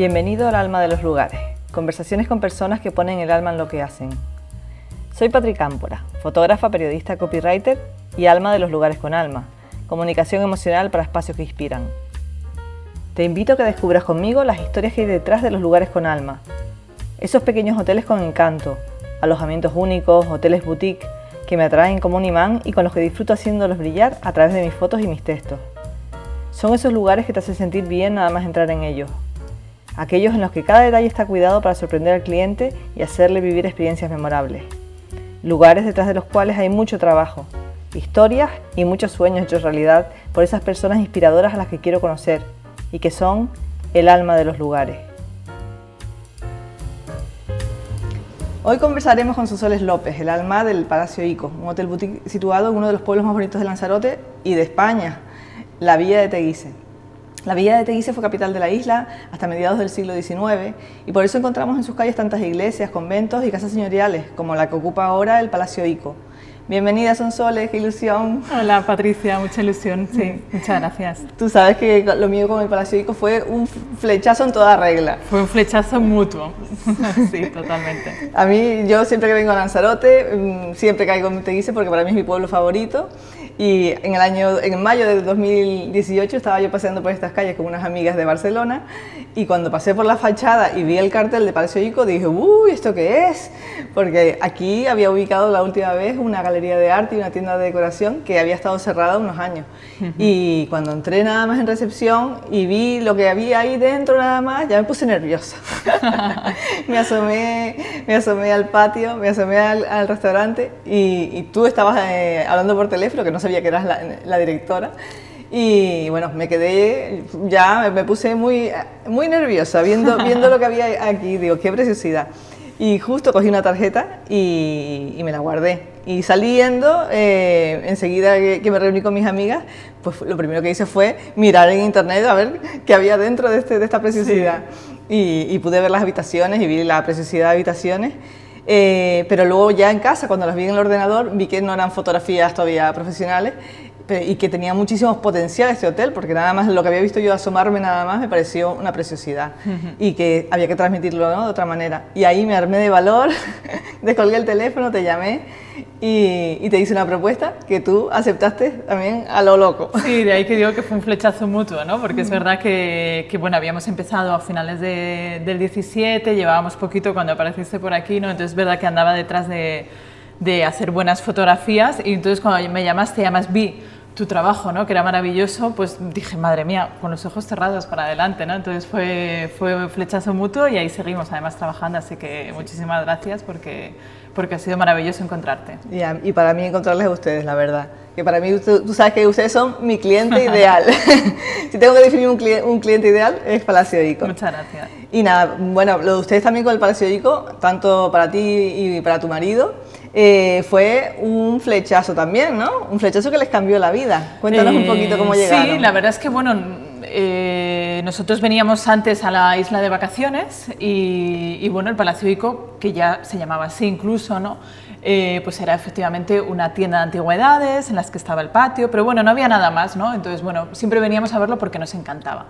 Bienvenido al alma de los lugares, conversaciones con personas que ponen el alma en lo que hacen. Soy Patri Cámpora, fotógrafa, periodista, copywriter y alma de los lugares con alma, comunicación emocional para espacios que inspiran. Te invito a que descubras conmigo las historias que hay detrás de los lugares con alma, esos pequeños hoteles con encanto, alojamientos únicos, hoteles boutique, que me atraen como un imán y con los que disfruto haciéndolos brillar a través de mis fotos y mis textos. Son esos lugares que te hacen sentir bien nada más entrar en ellos. Aquellos en los que cada detalle está cuidado para sorprender al cliente y hacerle vivir experiencias memorables. Lugares detrás de los cuales hay mucho trabajo, historias y muchos sueños hechos realidad por esas personas inspiradoras a las que quiero conocer y que son el alma de los lugares. Hoy conversaremos con Sosoles López, el alma del Palacio Ico, un hotel boutique situado en uno de los pueblos más bonitos de Lanzarote y de España, la Villa de Teguise. La Villa de Teguise fue capital de la isla hasta mediados del siglo XIX y por eso encontramos en sus calles tantas iglesias, conventos y casas señoriales, como la que ocupa ahora el Palacio Ico. Bienvenida, Sonsoles, qué ilusión. Hola, Patricia, mucha ilusión, sí, muchas gracias. Tú sabes que lo mío con el Palacio Ico fue un flechazo en toda regla. Fue un flechazo mutuo, sí, totalmente. A mí, yo siempre que vengo a Lanzarote, mm, siempre caigo en Teguise porque para mí es mi pueblo favorito y en el año, en mayo de 2018 estaba yo paseando por estas calles con unas amigas de Barcelona y cuando pasé por la fachada y vi el cartel de Palacio Ico dije, uy, ¿esto qué es? Porque aquí había ubicado la última vez una galería de arte y una tienda de decoración que había estado cerrada unos años. Y cuando entré nada más en recepción y vi lo que había ahí dentro nada más, ya me puse nerviosa. me, asomé, me asomé al patio, me asomé al, restaurante y, tú estabas eh, hablando por teléfono, que no sabía que eras la, directora. Y bueno, me quedé, ya me puse muy, muy nerviosa viendo, viendo lo que había aquí. Digo, qué preciosidad. Y justo cogí una tarjeta y, me la guardé. Y saliendo, eh, enseguida que, me reuní con mis amigas, pues lo primero que hice fue mirar en internet a ver qué había dentro de, este, de esta preciosidad. Y, pude ver las habitaciones y vi la preciosidad de habitaciones. Eh, pero luego ya en casa, cuando las vi en el ordenador, vi que no eran fotografías todavía profesionales y que tenía muchísimos potencial este hotel, porque nada más lo que había visto yo asomarme nada más me pareció una preciosidad y que había que transmitirlo de otra manera. Y ahí me armé de valor, descolgué el teléfono, te llamé y, te hice una propuesta que tú aceptaste también a lo loco. Sí, de ahí que digo que fue un flechazo mutuo, ¿no? Porque es verdad que, que bueno, habíamos empezado a finales de, del 17, llevábamos poquito cuando apareciste por aquí, ¿no? Entonces es verdad que andaba detrás de, de hacer buenas fotografías y entonces cuando me llamaste, además vi tu trabajo, ¿no? que era maravilloso, pues dije, madre mía, con los ojos cerrados para adelante. ¿no? Entonces fue, fue flechazo mutuo y ahí seguimos además trabajando, así que muchísimas gracias porque, porque ha sido maravilloso encontrarte. y para mí encontrarles a ustedes, la verdad. Que para mí, tú, sabes que ustedes son mi cliente ideal. si tengo que definir un, cliente, un cliente ideal, es Palacio Ico. Muchas gracias. Y nada, bueno, lo de ustedes también con el Palacio Ico, tanto para ti y para tu marido, eh, fue un flechazo también, ¿no? Un flechazo que les cambió la vida. Cuéntanos un poquito cómo eh, llegaron. Sí, la verdad es que, bueno, eh, nosotros veníamos antes a la isla de vacaciones y, bueno, el Palacio Ico, que ya se llamaba así incluso, ¿no? pues era efectivamente una tienda de antigüedades en las que estaba el patio, pero bueno, no había nada más, ¿no? Entonces, bueno, siempre veníamos a verlo porque nos encantaba.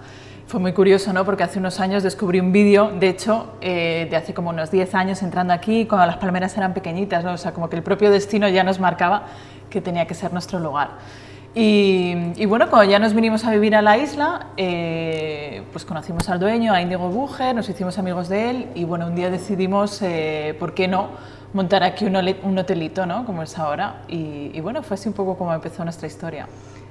Fue muy curioso, ¿no? Porque hace unos años descubrí un vídeo, de hecho, eh, de hace como unos 10 años entrando aquí, cuando las palmeras eran pequeñitas, ¿no? O sea, como que el propio destino ya nos marcaba que tenía que ser nuestro lugar. Y, bueno, cuando ya nos vinimos a vivir a la isla, eh, pues conocimos al dueño, a Indigo Bucher, nos hicimos amigos de él y bueno, un día decidimos, eh, ¿por qué no?, montar aquí un, un hotelito, ¿no?, como es ahora. Y, y bueno, fue así un poco como empezó nuestra historia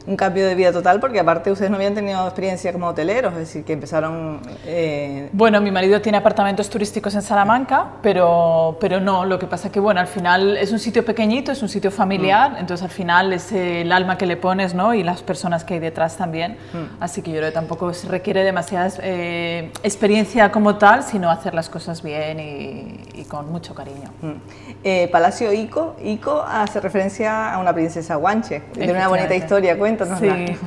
un cambio de vida total porque aparte ustedes no habían tenido experiencia como hoteleros, es decir, que empezaron... Eh... Bueno, mi marido tiene apartamentos turísticos en Salamanca, pero, pero no, lo que pasa que bueno, al final es un sitio pequeñito, es un sitio familiar, mm. entonces al final es el alma que le pones ¿no? y las personas que hay detrás también, mm. así que yo creo que tampoco se requiere demasiada eh, experiencia como tal, sino hacer las cosas bien y, con mucho cariño. Mm. Eh, Palacio Ico, Ico hace referencia a una princesa guanche, tiene una bonita historia, Sí.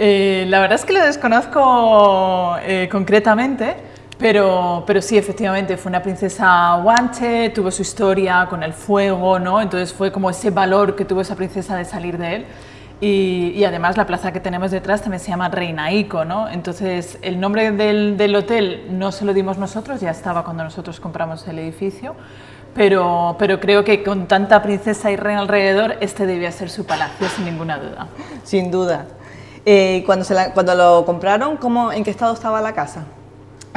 Eh, la verdad es que lo desconozco eh, concretamente, pero, pero sí, efectivamente, fue una princesa guanche, tuvo su historia con el fuego, ¿no? Entonces fue como ese valor que tuvo esa princesa de salir de él. Y, además la plaza que tenemos detrás también se llama Reina Ico, ¿no? Entonces el nombre del, del, hotel no se lo dimos nosotros, ya estaba cuando nosotros compramos el edificio, pero, pero creo que con tanta princesa y reina alrededor, este debía ser su palacio, sin ninguna duda. Sin duda. Eh, cuando, cuando lo compraron, ¿cómo, ¿en qué estado estaba la casa?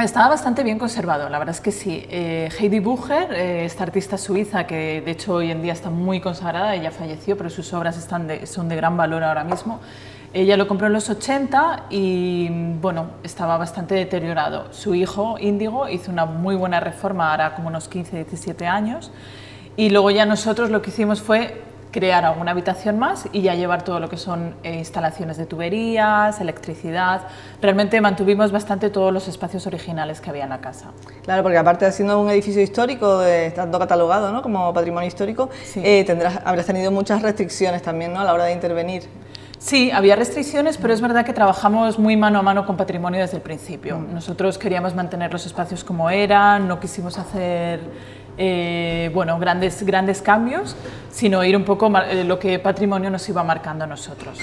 Estaba bastante bien conservado, la verdad es que sí. Eh, Heidi Bucher, eh, esta artista suiza que de hecho hoy en día está muy consagrada, ella falleció, pero sus obras están son de gran valor ahora mismo. Ella lo compró en los 80 y bueno, estaba bastante deteriorado. Su hijo, Índigo, hizo una muy buena reforma, ahora como unos 15, 17 años. Y luego ya nosotros lo que hicimos fue crear alguna habitación más y ya llevar todo lo que son eh, instalaciones de tuberías, electricidad. Realmente mantuvimos bastante todos los espacios originales que había en la casa. Claro, porque aparte de siendo un edificio histórico, estando catalogado ¿no? como patrimonio histórico, eh, tendrás, habrás tenido muchas restricciones también ¿no? a la hora de intervenir. Sí, había restricciones, pero es verdad que trabajamos muy mano a mano con patrimonio desde el principio. Mm. Nosotros queríamos mantener los espacios como eran, no quisimos hacer eh, bueno, grandes, grandes cambios, sino ir un poco eh, lo que patrimonio nos iba marcando a nosotros.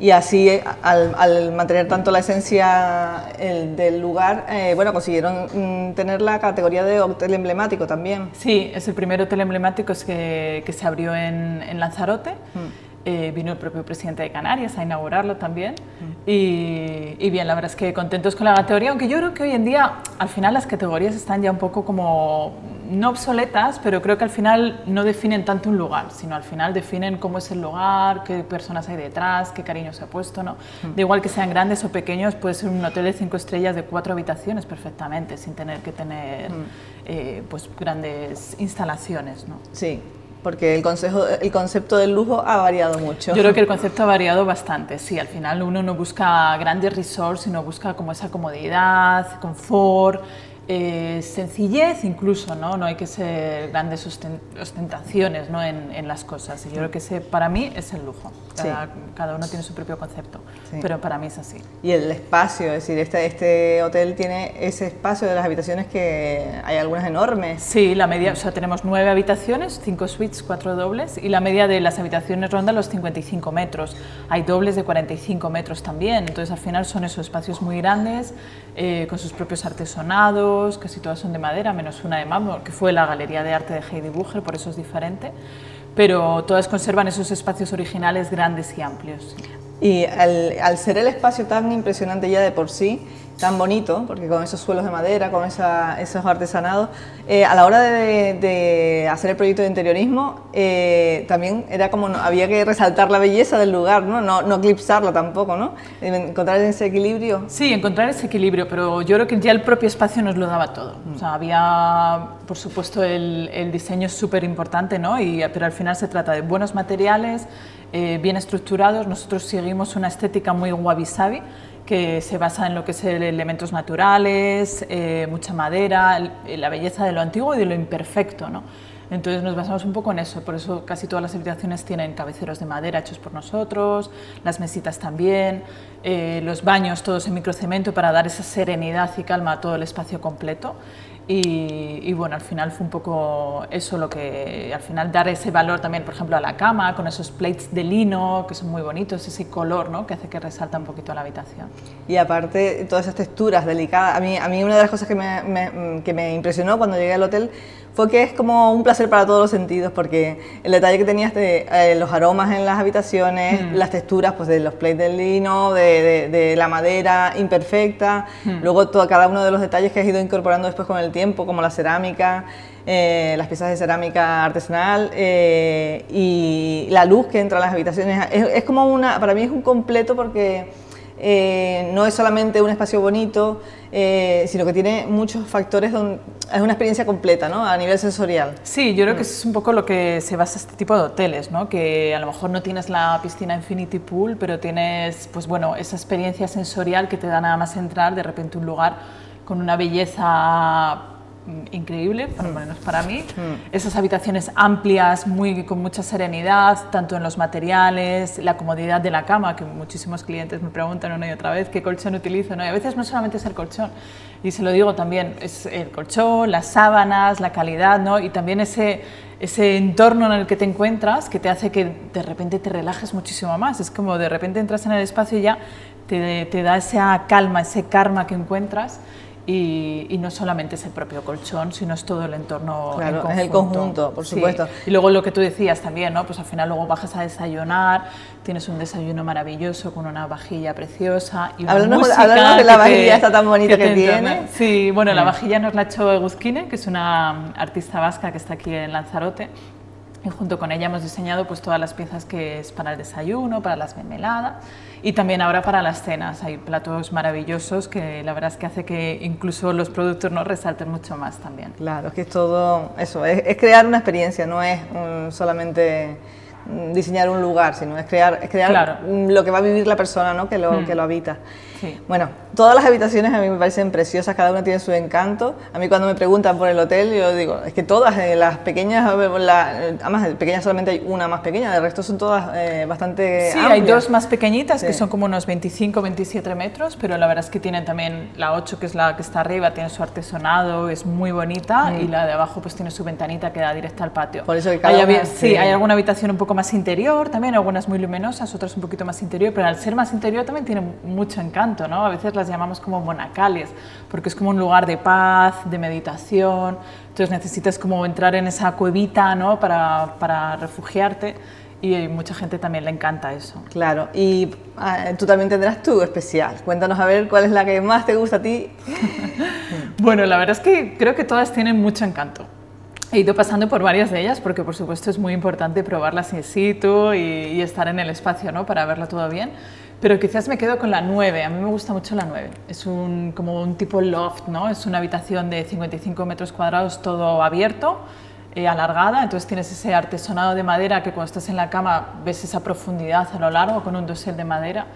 Y así, eh, al, mantener tanto la esencia del lugar, bueno, consiguieron mm, tener la categoría de hotel emblemático también. Sí, es el primer hotel emblemático que, que se abrió en, Lanzarote. Eh, vino el propio presidente de Canarias a inaugurarlo también. Y, bien, la verdad es que contentos con la categoría, aunque yo creo que hoy en día al final las categorías están ya un poco como, no obsoletas, pero creo que al final no definen tanto un lugar, sino al final definen cómo es el lugar, qué personas hay detrás, qué cariño se ha puesto. ¿no? De igual que sean grandes o pequeños, puede ser un hotel de cinco estrellas de cuatro habitaciones perfectamente, sin tener que tener eh, pues, grandes instalaciones. ¿no? Sí, porque el, consejo, el concepto del lujo ha variado mucho. Yo creo que el concepto ha variado bastante, sí, al final uno no busca grandes resorts, sino busca como esa comodidad, confort, eh, sencillez incluso, ¿no? No hay que ser grandes ostentaciones ¿no? en, en, las cosas. Y yo creo que ese para mí es el lujo. Cada, cada uno tiene su propio concepto, pero para mí es así. Y el espacio, es decir, este, este hotel tiene ese espacio de las habitaciones que hay algunas enormes. Sí, la media, o sea, tenemos nueve habitaciones, cinco suites, cuatro dobles, y la media de las habitaciones ronda los 55 metros. Hay dobles de 45 metros también, entonces al final son esos espacios muy grandes, eh, con sus propios artesonados casi todas son de madera, menos una de mármol, que fue la Galería de Arte de Heidi Bucher, por eso es diferente, pero todas conservan esos espacios originales grandes y amplios. Y al ser el espacio tan impresionante ya de por sí, tan bonito, porque con esos suelos de madera, con esos artesanados, eh, a la hora de, hacer el proyecto de interiorismo, eh, también era como, había que resaltar la belleza del lugar, ¿no? No, no tampoco, ¿no? Encontrar ese equilibrio. Sí, encontrar ese equilibrio, pero yo creo que ya el propio espacio nos lo daba todo. O sea, había, por supuesto, el, el diseño súper importante, ¿no? Y, pero al final se trata de buenos materiales, eh, bien estructurados. Nosotros seguimos una estética muy wabi-sabi, que se basa en lo que es elementos naturales, eh, mucha madera, la belleza de lo antiguo y de lo imperfecto. ¿no? Entonces nos basamos un poco en eso, por eso casi todas las habitaciones tienen cabeceros de madera hechos por nosotros, las mesitas también, eh, los baños todos en microcemento para dar esa serenidad y calma a todo el espacio completo. Y, bueno, al final fue un poco eso lo que, al final dar ese valor también, por ejemplo, a la cama, con esos plates de lino que son muy bonitos, ese color ¿no? que hace que resalta un poquito la habitación. Y aparte, todas esas texturas delicadas. A mí, a mí una de las cosas que me, que me impresionó cuando llegué al hotel fue que es como un placer para todos los sentidos, porque el detalle que tenías de eh, los aromas en las habitaciones, mm. las texturas pues, de los plates de lino, de, de, la madera imperfecta, mm. luego todo, cada uno de los detalles que has ido incorporando después con el tiempo, como la cerámica, eh, las piezas de cerámica artesanal eh, y la luz que entra en las habitaciones. Es, es, como una, para mí es un completo porque eh, no es solamente un espacio bonito, eh, sino que tiene muchos factores, donde, es una experiencia completa ¿no? a nivel sensorial. Sí, yo creo que eso es un poco lo que se basa este tipo de hoteles, ¿no? que a lo mejor no tienes la piscina Infinity Pool, pero tienes pues, bueno, esa experiencia sensorial que te da nada más entrar de repente un lugar con una belleza mm, increíble, por lo menos para mí. Esas habitaciones amplias, muy, con mucha serenidad, tanto en los materiales, la comodidad de la cama, que muchísimos clientes me preguntan una y otra vez qué colchón utilizo. ¿no? Y a veces no solamente es el colchón, y se lo digo también, es el colchón, las sábanas, la calidad, ¿no? y también ese, ese entorno en el que te encuentras que te hace que de repente te relajes muchísimo más. Es como de repente entras en el espacio y ya te, te da esa calma, ese karma que encuentras y, no solamente es el propio colchón, sino es todo el entorno. Claro, es el conjunto, por supuesto. Y luego lo que tú decías también, ¿no? Pues al final luego bajas a desayunar, tienes un desayuno maravilloso con una vajilla preciosa y una música de la vajilla esta tan bonita que, tiene. Sí, bueno, la vajilla nos la ha hecho Eguzquine, que es una artista vasca que está aquí en Lanzarote y junto con ella hemos diseñado pues todas las piezas que es para el desayuno, para las mermeladas y también ahora para las cenas. Hay platos maravillosos que la verdad es que hace que incluso los productos nos resalten mucho más también. Claro, es que es todo eso, es, crear una experiencia, no es solamente diseñar un lugar, sino es crear, es crear lo que va a vivir la persona ¿no? que, lo, mm. que lo habita. Bueno, todas las habitaciones a mí me parecen preciosas, cada una tiene su encanto. A mí cuando me preguntan por el hotel, yo digo, es que todas, eh, las pequeñas, la, además pequeñas solamente hay una más pequeña, el resto son todas eh, bastante Sí, hay dos más pequeñitas que son como unos 25, 27 metros, pero la verdad es que tienen también la 8, que es la que está arriba, tiene su artesonado, es muy bonita, y la de abajo pues tiene su ventanita que da directa al patio. Por eso que cada hay, sí, hay alguna habitación un poco más interior también, algunas muy luminosas, otras un poquito más interior, pero al ser más interior también tiene mucho encanto. ¿no? A veces las llamamos como monacales, porque es como un lugar de paz, de meditación, entonces necesitas como entrar en esa cuevita, ¿no? Para, para refugiarte y mucha gente también le encanta eso. Claro, y ah, tú también tendrás tu especial. Cuéntanos a ver cuál es la que más te gusta a ti. bueno, la verdad es que creo que todas tienen mucho encanto. He ido pasando por varias de ellas porque por supuesto es muy importante probarlas in situ y, y estar en el espacio ¿no? para verlo todo bien. Pero quizás me quedo con la 9, a mí me gusta mucho la 9. Es un, como un tipo loft, ¿no? Es una habitación de 55 metros cuadrados, todo abierto, eh, alargada, entonces tienes ese artesonado de madera que cuando estás en la cama ves esa profundidad a lo largo con un dosel de madera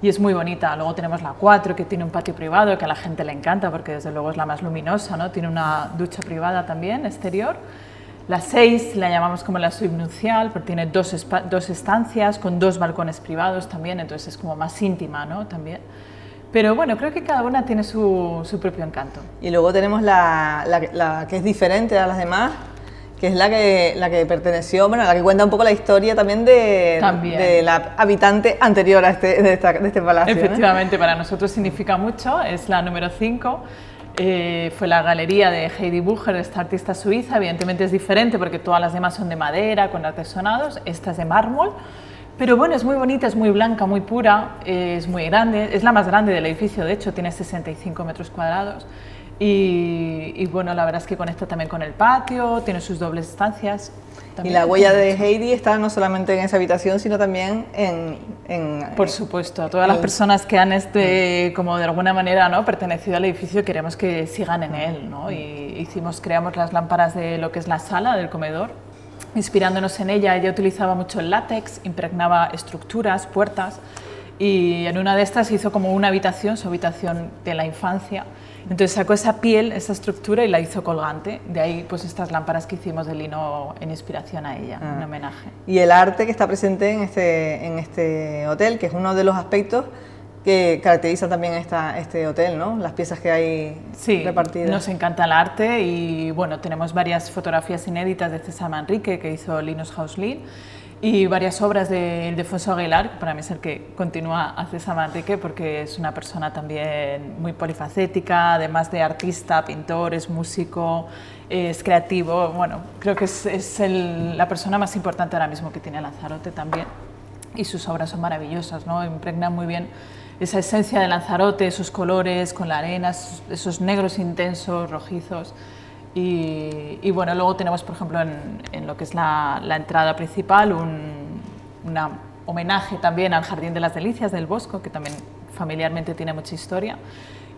y es muy bonita. Luego tenemos la 4 que tiene un patio privado que a la gente le encanta porque desde luego es la más luminosa, ¿no? Tiene una ducha privada también exterior. La 6 la llamamos como la suite nupcial, porque tiene dos, dos, estancias con dos balcones privados también, entonces es como más íntima ¿no? también. Pero bueno, creo que cada una tiene su, su propio encanto. Y luego tenemos la, la, que es diferente a las demás, que es la que, la que perteneció, bueno, la que cuenta un poco la historia también de, de la habitante anterior a este, de, de este palacio. Efectivamente, para nosotros significa mucho, es la número 5 eh, fue la galería de Heidi Bucher, esta artista suiza. Evidentemente es diferente porque todas las demás son de madera, con artesonados. Esta es de mármol. Pero bueno, es muy bonita, es muy blanca, muy pura, es muy grande. Es la más grande del edificio, de hecho, tiene 65 metros cuadrados. Y, bueno, la verdad es que conecta también con el patio, tiene sus dobles estancias. y la huella de Heidi está no solamente en esa habitación, sino también en... Por supuesto, todas las personas que han, este, como de alguna manera, ¿no? pertenecido al edificio, queremos que sigan en él. ¿no? Y hicimos, creamos las lámparas de lo que es la sala del comedor. Inspirándonos en ella, ella utilizaba mucho el látex, impregnaba estructuras, puertas, y en una de estas hizo como una habitación, su habitación de la infancia, entonces sacó esa piel, esa estructura y la hizo colgante. De ahí pues estas lámparas que hicimos de lino en inspiración a ella, ah. homenaje. Y el arte que está presente en este, en este hotel, que es uno de los aspectos que caracteriza también esta, este hotel, ¿no? Las piezas que hay sí, repartidas. nos encanta el arte y bueno, tenemos varias fotografías inéditas de César Manrique que hizo Linus Hauslin y varias obras de Ildefonso Aguilar, que para mí es el que continúa a César Manrique porque es una persona también muy polifacética, además de artista, pintor, es músico, es creativo. Bueno, creo que es, es la persona más importante ahora mismo que tiene Lanzarote también. Y sus obras son maravillosas, ¿no? impregnan muy bien esa esencia de Lanzarote, esos colores con la arena, esos negros intensos, rojizos. Y, bueno, luego tenemos, por ejemplo, en, lo que es la, entrada principal, un homenaje también al Jardín de las Delicias del Bosco, que también familiarmente tiene mucha historia.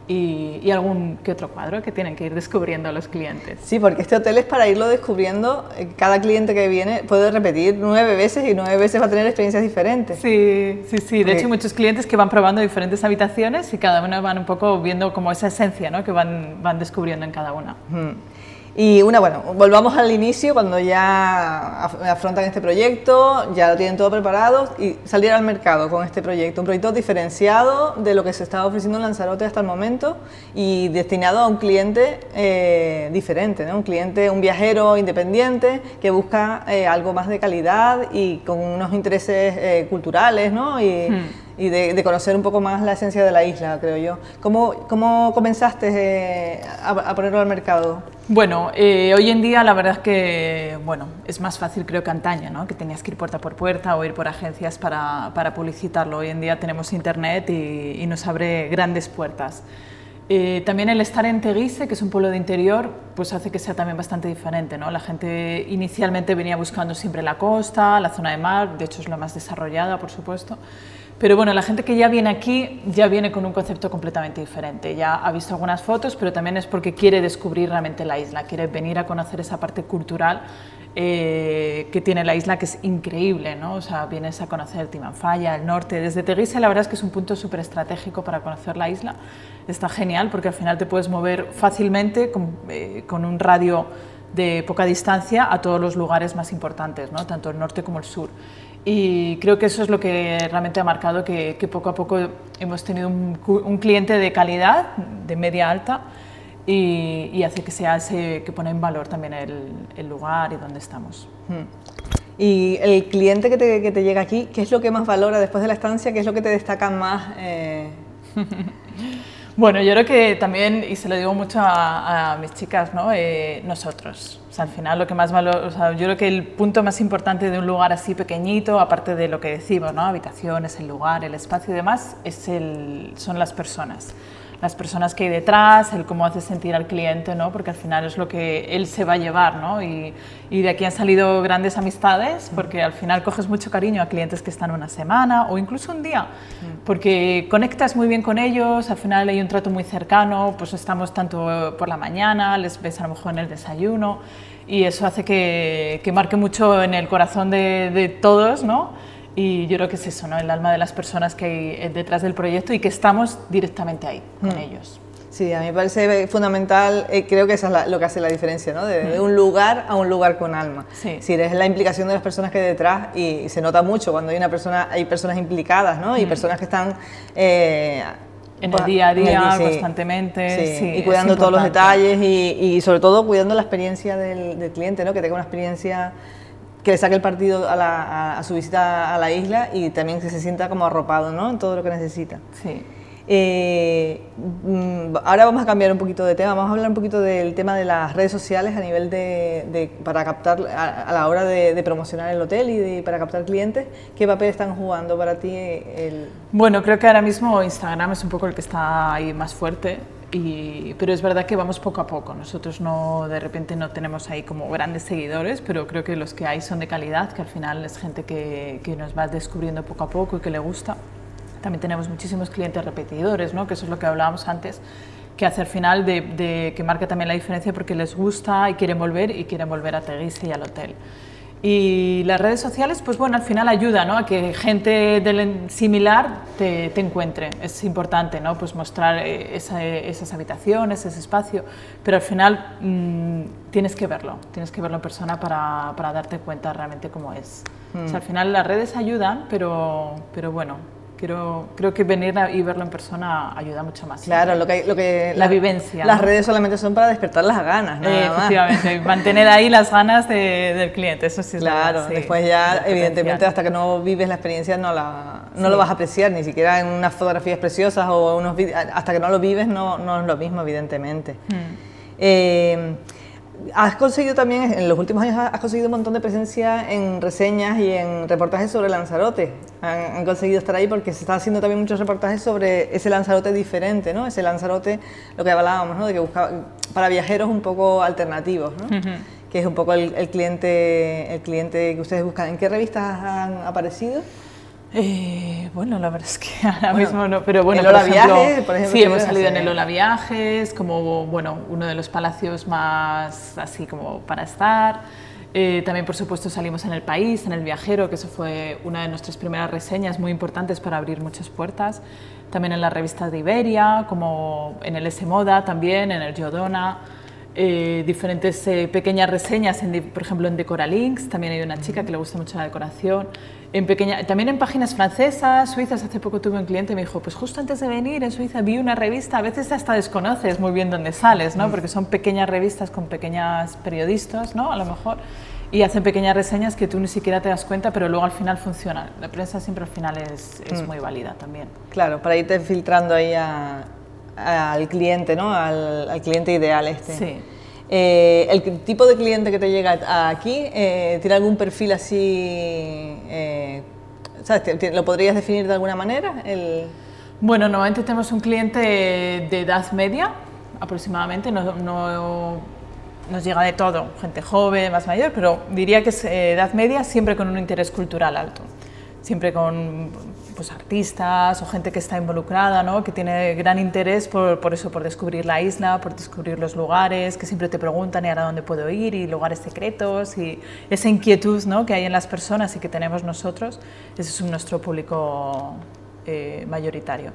y, algún que otro cuadro que tienen que ir descubriendo los clientes. Sí, porque este hotel es para irlo descubriendo. Eh, cada cliente que viene puede repetir nueve veces y nueve veces va a tener experiencias diferentes. Sí, sí, sí. De hecho, hay muchos clientes que van probando diferentes habitaciones y cada una van un poco viendo como esa esencia ¿no? que van, van descubriendo en cada una. Y una, bueno, volvamos al inicio, cuando ya afrontan este proyecto, ya lo tienen todo preparado y salir al mercado con este proyecto. Un proyecto diferenciado de lo que se estaba ofreciendo en Lanzarote hasta el momento y destinado a un cliente eh, diferente, ¿no? un cliente, un viajero independiente que busca eh, algo más de calidad y con unos intereses eh, culturales ¿no? hmm y de, conocer un poco más la esencia de la isla, creo yo. ¿Cómo, cómo comenzaste eh, a, ponerlo al mercado? Bueno, eh, hoy en día la verdad es que bueno, es más fácil creo que antaño, ¿no? que tenías que ir puerta por puerta o ir por agencias para, para publicitarlo. Hoy en día tenemos internet y, nos abre grandes puertas. Eh, también el estar en Teguise, que es un pueblo de interior, pues hace que sea también bastante diferente. ¿no? La gente inicialmente venía buscando siempre la costa, la zona de mar, de hecho es la más desarrollada, por supuesto. Pero bueno, la gente que ya viene aquí ya viene con un concepto completamente diferente. Ya ha visto algunas fotos, pero también es porque quiere descubrir realmente la isla, quiere venir a conocer esa parte cultural eh, que tiene la isla, que es increíble, ¿no? O sea, vienes a conocer Timanfaya, el norte. Desde Teguise la verdad es que es un punto súper estratégico para conocer la isla. Está genial porque al final te puedes mover fácilmente con, eh, con un radio de poca distancia a todos los lugares más importantes, ¿no? tanto el norte como el sur. Y creo que eso es lo que realmente ha marcado que, poco a poco hemos tenido un, cliente de calidad, de media alta, y, hace que sea ese que pone en valor también el, lugar y donde estamos. Hmm. Y el cliente que te, que te, llega aquí, ¿qué es lo que más valora después de la estancia? ¿Qué es lo que te destaca más? Eh? Bueno, yo creo que también, y se lo digo mucho a, mis chicas, ¿no? Eh, nosotros. O sea, al final lo que más valor, o sea, yo creo que el punto más importante de un lugar así pequeñito, aparte de lo que decimos, ¿no? Habitaciones, el lugar, el espacio y demás, es el, son las personas las personas que hay detrás, el cómo hace sentir al cliente, ¿no? porque al final es lo que él se va a llevar. ¿no? Y, y, de aquí han salido grandes amistades, porque al final coges mucho cariño a clientes que están una semana o incluso un día, porque conectas muy bien con ellos, al final hay un trato muy cercano, pues estamos tanto por la mañana, les ves a lo mejor en el desayuno, y eso hace que, que marque mucho en el corazón de, de todos, ¿no? Y yo creo que es eso, ¿no? el alma de las personas que hay eh, detrás del proyecto y que estamos directamente ahí con mm. ellos. Sí, a mí me parece fundamental, eh, creo que eso es lo que hace la diferencia, ¿no? De, mm. un lugar a un lugar con alma. Sí. Si es la implicación de las personas que hay detrás y, se nota mucho cuando hay una persona, hay personas implicadas, ¿no? Y mm. personas que están eh, en el día a día, constantemente. Sí, y cuidando todos los detalles y, sobre todo cuidando la experiencia del, del, cliente, ¿no? que tenga una experiencia que le saque el partido a, su visita a la isla y también que se sienta como arropado ¿no? en todo lo que necesita. Sí. Eh, mm, ahora vamos a cambiar un poquito de tema, vamos a hablar un poquito del tema de las redes sociales a nivel de, para captar, a, la hora de, promocionar el hotel y para captar clientes, ¿qué papel están jugando para ti? El... Bueno, creo que ahora mismo Instagram es un poco el que está ahí más fuerte pero es verdad que vamos poco a poco. Nosotros no, de repente no tenemos ahí como grandes seguidores, pero creo que los que hay son de calidad, que al final es gente que, que nos va descubriendo poco a poco y que le gusta. También tenemos muchísimos clientes repetidores, ¿no? que eso es lo que hablábamos antes, que hace al final de, que marca también la diferencia porque les gusta y quieren volver y quieren volver a Teguise y al hotel. Y las redes sociales, pues bueno, al final ayuda ¿no? a que gente del similar te, te, encuentre. Es importante ¿no? pues mostrar eh, esas habitaciones, ese espacio, pero al final mm, tienes que verlo, tienes que verlo en persona para, para darte cuenta realmente cómo es. O sea, al final las redes ayudan, pero, pero bueno, Creo, creo que venir y verlo en persona ayuda mucho más. Claro, lo que, lo que la, vivencia. Las redes solamente son para despertar las ganas, nada Efectivamente, mantener ahí las ganas del cliente, eso sí es Claro, después ya, evidentemente, hasta que no vives la experiencia no, la, no lo vas a apreciar, ni siquiera en unas fotografías preciosas o unos hasta que no lo vives no, no es lo mismo, evidentemente. Eh, Has conseguido también, en los últimos años, has conseguido un montón de presencia en reseñas y en reportajes sobre Lanzarote. Han, conseguido estar ahí porque se está haciendo también muchos reportajes sobre ese Lanzarote diferente, ¿no? Ese Lanzarote, lo que hablábamos, ¿no? De que buscaba, para viajeros un poco alternativos, ¿no? Que es un poco el, cliente, el cliente que ustedes buscan. ¿En qué revistas han aparecido? Eh, bueno, la verdad es que ahora mismo no, pero bueno, el por ejemplo, Viajes, por ejemplo, sí, hemos salido en el Ola Viajes, como bueno, uno de los palacios más así como para estar. Eh, también, por supuesto, salimos en El País, en El Viajero, que eso fue una de nuestras primeras reseñas muy importantes para abrir muchas puertas. También en las revistas de Iberia, como en el S Moda también, en el Giodona. Eh, diferentes eh, pequeñas reseñas, en, por ejemplo en Decoralinks, también hay una chica que le gusta mucho la decoración. En pequeña, también en páginas francesas, suizas, hace poco tuve un cliente y me dijo, pues justo antes de venir en Suiza vi una revista, a veces hasta desconoces muy bien dónde sales, ¿no? porque son pequeñas revistas con pequeñas periodistas, ¿no? a lo mejor, y hacen pequeñas reseñas que tú ni siquiera te das cuenta, pero luego al final funcionan. La prensa siempre al final es, es muy válida también. Claro, para irte filtrando ahí a- al cliente, ¿no? Al, al cliente ideal este. Sí. Eh, el tipo de cliente que te llega a- aquí, eh, ¿tiene algún perfil así? eh, ¿sabes? ¿Ti- ti- ¿Lo podrías definir de alguna manera? El, Bueno, normalmente tenemos un cliente de edad media, aproximadamente, no, no- nos llega de todo, gente joven, más mayor, pero diría que es eh, edad media siempre con un interés cultural alto, siempre con pues, artistas o gente que está involucrada, ¿no? que tiene gran interés por, por eso, por descubrir la isla, por descubrir los lugares, que siempre te preguntan ¿y ahora dónde puedo ir? y lugares secretos y esa inquietud ¿no? que hay en las personas y que tenemos nosotros, ese es nuestro público eh, mayoritario.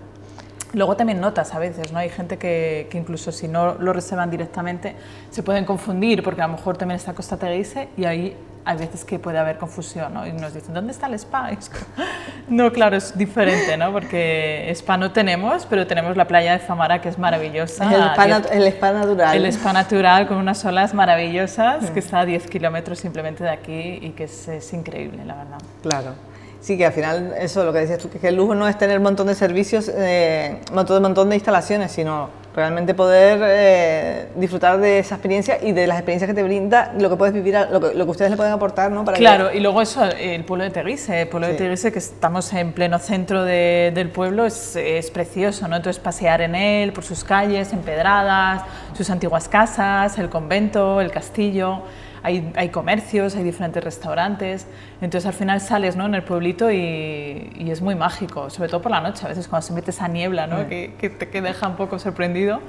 Luego también notas a veces, ¿no? Hay gente que, que incluso si no lo reservan directamente se pueden confundir porque a lo mejor también está Costa Teguise y ahí hay veces que puede haber confusión, ¿no? Y nos dicen, ¿dónde está el spa? No, claro, es diferente, ¿no? Porque spa no tenemos, pero tenemos la playa de Famara que es maravillosa. el, spa 10 nat- el spa natural. el spa natural con unas olas maravillosas que está a 10 kilómetros simplemente de aquí y que es, es increíble, la verdad. Claro. Sí, que al final, eso lo que decías tú, que el lujo no es tener un montón de servicios, eh, un montón, un montón de instalaciones, sino realmente poder eh, disfrutar de esa experiencia y de las experiencias que te brinda, lo que puedes vivir, lo que, lo que ustedes le pueden aportar, ¿no? Para que- Claro, y luego eso, el pueblo de Teguise, el pueblo de Sí. Teguise que estamos en pleno centro de- del pueblo es, es precioso, ¿no? Entonces pasear en él, por sus calles empedradas, sus antiguas casas, el convento, el castillo, hay, hay comercios, hay diferentes restaurantes, entonces al final sales ¿no? en el pueblito y, y es muy mágico, sobre todo por la noche, a veces cuando se mete esa niebla, ¿no? que, que te que deja un poco sorprendido,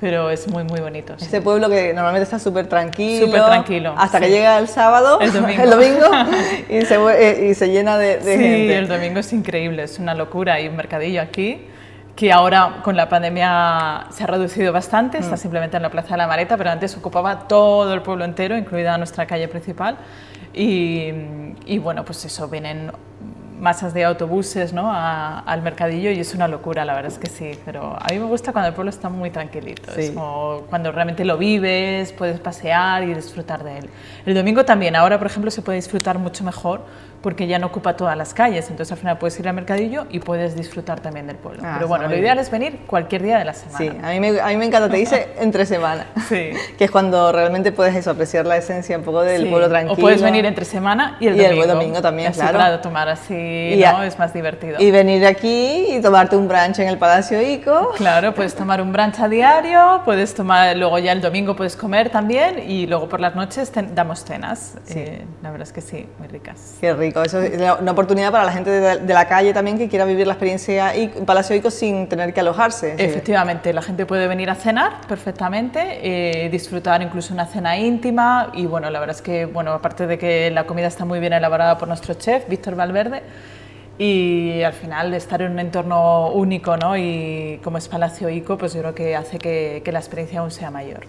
pero es muy, muy bonito. sí. Este pueblo que normalmente está súper tranquilo. Súper tranquilo, Hasta que sí. llega el sábado, El domingo. domingo, y, se, eh, y se llena de, de sí, gente. el domingo es increíble, es una locura. Hay un mercadillo aquí que ahora con la pandemia se ha reducido bastante, está simplemente en la Plaza de la Mareta, pero antes ocupaba todo el pueblo entero, incluida nuestra calle principal. Y, y bueno, pues eso, vienen masas de autobuses ¿no? a- al mercadillo y es una locura, la verdad es que sí, pero a mí me gusta cuando el pueblo está muy tranquilito, es Sí. como cuando realmente lo vives, puedes pasear y disfrutar de él. El domingo también, ahora por ejemplo se puede disfrutar mucho mejor porque ya no ocupa todas las calles, entonces al final puedes ir al mercadillo y puedes disfrutar también del pueblo. Ah, Pero bueno, lo ideal es venir cualquier día de la semana. Sí, a mí, me, a mí me encanta, te dice entre semana, Sí. que es cuando realmente puedes eso, apreciar la esencia un poco del Sí, pueblo tranquilo. O puedes venir entre semana y el Y el domingo. domingo también, claro. Para tomar así, Y ¿no? a- Es más divertido. Y venir aquí y tomarte un brunch en el Palacio Ico. Claro, puedes tomar un brunch a diario, puedes tomar, luego ya el domingo puedes comer también y luego por las noches ten- damos cenas. Eh, la verdad es que sí, muy ricas. Qué rico, eso es una oportunidad para la gente de, de la calle también que quiera vivir la experiencia y Palacio Ico sin tener que alojarse. Sí. Efectivamente, la gente puede venir a cenar perfectamente, eh, disfrutar incluso una cena íntima y bueno, la verdad es que, bueno, aparte de que la comida está muy bien elaborada por nuestro chef, Víctor Valverde, y al final estar en un entorno único, ¿no? Y como es Palacio Ico, pues yo creo que hace que, que la experiencia aún sea mayor.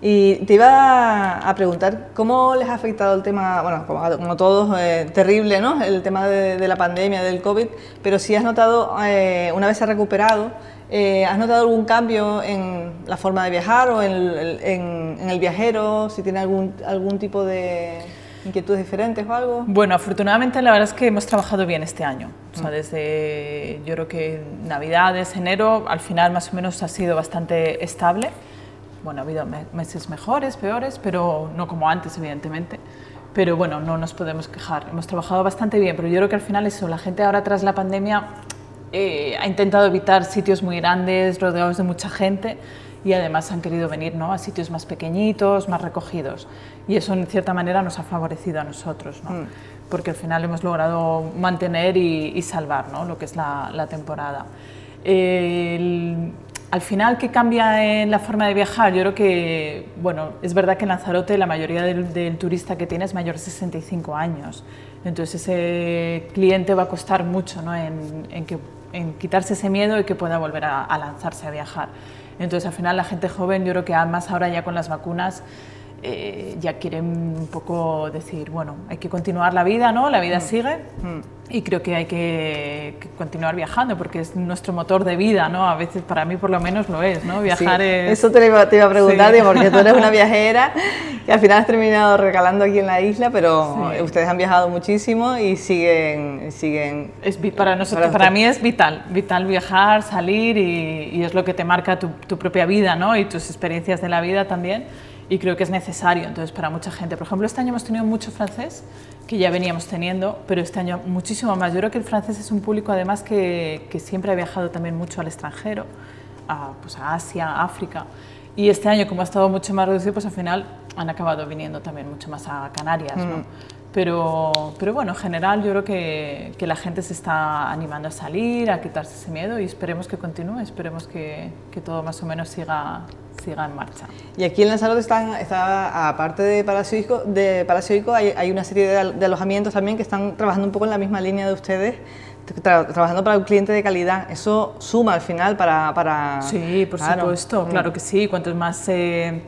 Y te iba a preguntar cómo les ha afectado el tema, bueno, como, como todos, eh, terrible, ¿no? El tema de, de la pandemia, del COVID, pero si has notado, eh, una vez se ha recuperado, eh, ¿has notado algún cambio en la forma de viajar o en en- en el viajero? Si tiene algún, algún tipo de inquietudes diferentes o algo. Bueno, afortunadamente la verdad es que hemos trabajado bien este año. O sea, desde yo creo que Navidades, enero, al final más o menos ha sido bastante estable. Bueno, ha habido me- meses mejores, peores, pero no como antes, evidentemente. Pero bueno, no nos podemos quejar. Hemos trabajado bastante bien, pero yo creo que al final eso, la gente ahora tras la pandemia eh, ha intentado evitar sitios muy grandes, rodeados de mucha gente y además han querido venir ¿no? a sitios más pequeñitos, más recogidos. Y eso en cierta manera nos ha favorecido a nosotros. ¿no? porque al final hemos logrado mantener y, salvar ¿no? lo que es la, temporada. al final, ¿qué cambia en la forma de viajar? Yo creo que, bueno, es verdad que en Lanzarote la mayoría del, turista que tiene es mayor de 65 años. Entonces ese cliente va a costar mucho ¿no? en, en, quitarse ese miedo y que pueda volver a, a lanzarse a viajar. Entonces al final la gente joven, yo creo que además ahora ya con las vacunas, eh, ya quieren un poco decir, bueno, hay que continuar la vida, ¿no? La vida mm. sigue mm. y creo que hay que, continuar viajando porque es nuestro motor de vida, ¿no? A veces para mí por lo menos lo es, ¿no? Viajar es... Eso te iba, te iba a preguntar, porque tú eres una viajera que al final has terminado regalando aquí en la isla, pero ustedes han viajado muchísimo y siguen... siguen es, para, nosotros, para, mí es vital, vital viajar, salir y, y es lo que te marca tu, tu propia vida, ¿no? Y tus experiencias de la vida también y creo que es necesario entonces para mucha gente. Por ejemplo, este año hemos tenido mucho francés, que ya veníamos teniendo, pero este año muchísimo más. Yo creo que el francés es un público además que, que siempre ha viajado también mucho al extranjero, a, pues a Asia, a África. Y este año, como ha estado mucho más reducido, pues al final han acabado viniendo también mucho más a Canarias. ¿no? Pero, pero bueno, en general yo creo que, que, la gente se está animando a salir, a quitarse ese miedo y esperemos que continúe, esperemos que, que todo más o menos siga, siga en marcha. Y aquí en Lanzarote están, está, aparte de Palacio Ico, de Palacio hay, hay, una serie de, alojamientos también que están trabajando un poco en la misma línea de ustedes, trabajando para un cliente de calidad. Eso suma al final para... para sí, por supuesto, mm. claro que sí. Cuantos más... Eh,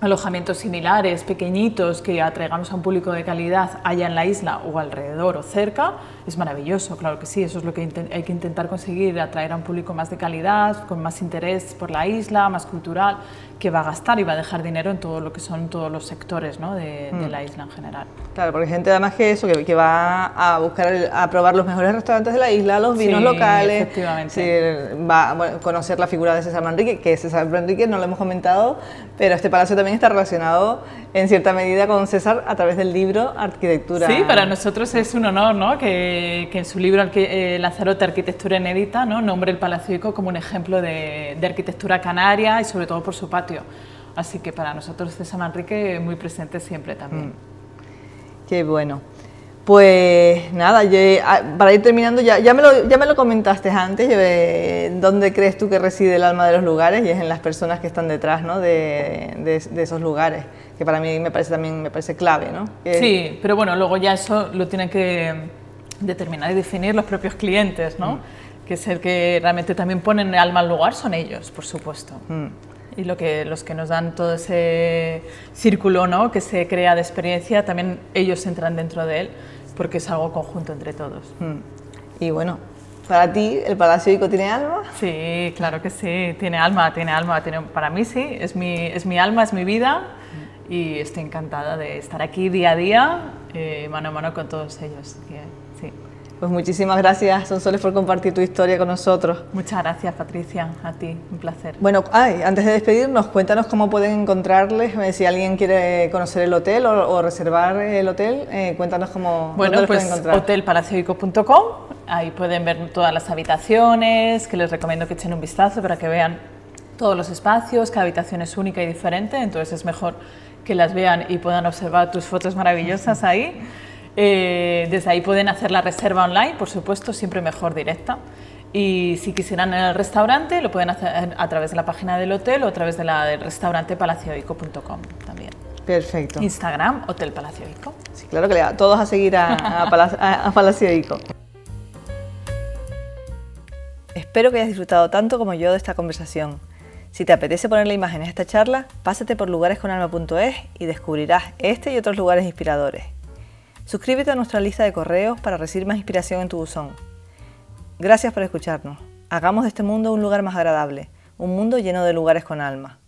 alojamientos similares, pequeñitos, que atraigamos a un público de calidad allá en la isla o alrededor o cerca, es maravilloso, claro que sí, eso es lo que hay que intentar conseguir, atraer a un público más de calidad, con más interés por la isla, más cultural, que va a gastar y va a dejar dinero en todo lo que son todos los sectores ¿no? de, mm. la isla en general. Claro, porque hay gente además que eso, que, va a buscar, a probar los mejores restaurantes de la isla, los vinos locales, efectivamente. va a conocer la figura de César Manrique, que César Manrique no lo hemos comentado, pero este palacio también está relacionado en cierta medida con César a través del libro Arquitectura. Sí, para nosotros es un honor ¿no? que, que en su libro eh, Lanzarote Arquitectura Inédita ¿no? nombre el Palacio Ico como un ejemplo de, de arquitectura canaria y sobre todo por su patio Así que para nosotros César Manrique muy presente siempre también. Mm. Qué bueno. Pues nada, ah, para ir terminando, ya, ya, me lo, ya me lo comentaste antes, eh, ¿dónde crees tú que reside el alma de los lugares? Y es en las personas que están detrás ¿no? de, de, esos lugares, que para mí me parece también me parece clave. ¿no? Sí, pero bueno, luego ya eso lo tienen que determinar y definir los propios clientes, ¿no? Mm. que es el que realmente también ponen el alma al lugar, son ellos, por supuesto. Mm y lo que, los que nos dan todo ese círculo ¿no? que se crea de experiencia, también ellos entran dentro de él porque es algo conjunto entre todos. Hmm. Y bueno, para ti, ¿el Palacio Ico tiene alma? Sí, claro que sí, tiene alma, tiene alma. Tiene, para mí sí, es mi, es mi alma, es mi vida y estoy encantada de estar aquí día a día, eh, mano a mano con todos ellos. Pues muchísimas gracias, Sonsoles, por compartir tu historia con nosotros. Muchas gracias, Patricia. A ti, un placer. Bueno, ay, antes de despedirnos, cuéntanos cómo pueden encontrarles, eh, si alguien quiere conocer el hotel o, reservar el hotel, eh, cuéntanos cómo bueno, pues, pueden encontrar. hotelpalacioico.com, ahí pueden ver todas las habitaciones, que les recomiendo que echen un vistazo para que vean todos los espacios, cada habitación es única y diferente, entonces es mejor que las vean y puedan observar tus fotos maravillosas ahí. Eh, desde ahí pueden hacer la reserva online, por supuesto, siempre mejor directa. Y si quisieran en el restaurante, lo pueden hacer a través de la página del hotel o a través de la del restaurante palacioico.com también. Perfecto. Instagram, Hotel Palacioico. Sí, claro que le va todos a seguir a, a, Palacioico. Espero que hayas disfrutado tanto como yo de esta conversación. Si te apetece ponerle imágenes a esta charla, pásate por lugaresconalma.es y descubrirás este y otros lugares inspiradores. Suscríbete a nuestra lista de correos para recibir más inspiración en tu buzón. Gracias por escucharnos. Hagamos de este mundo un lugar más agradable, un mundo lleno de lugares con alma.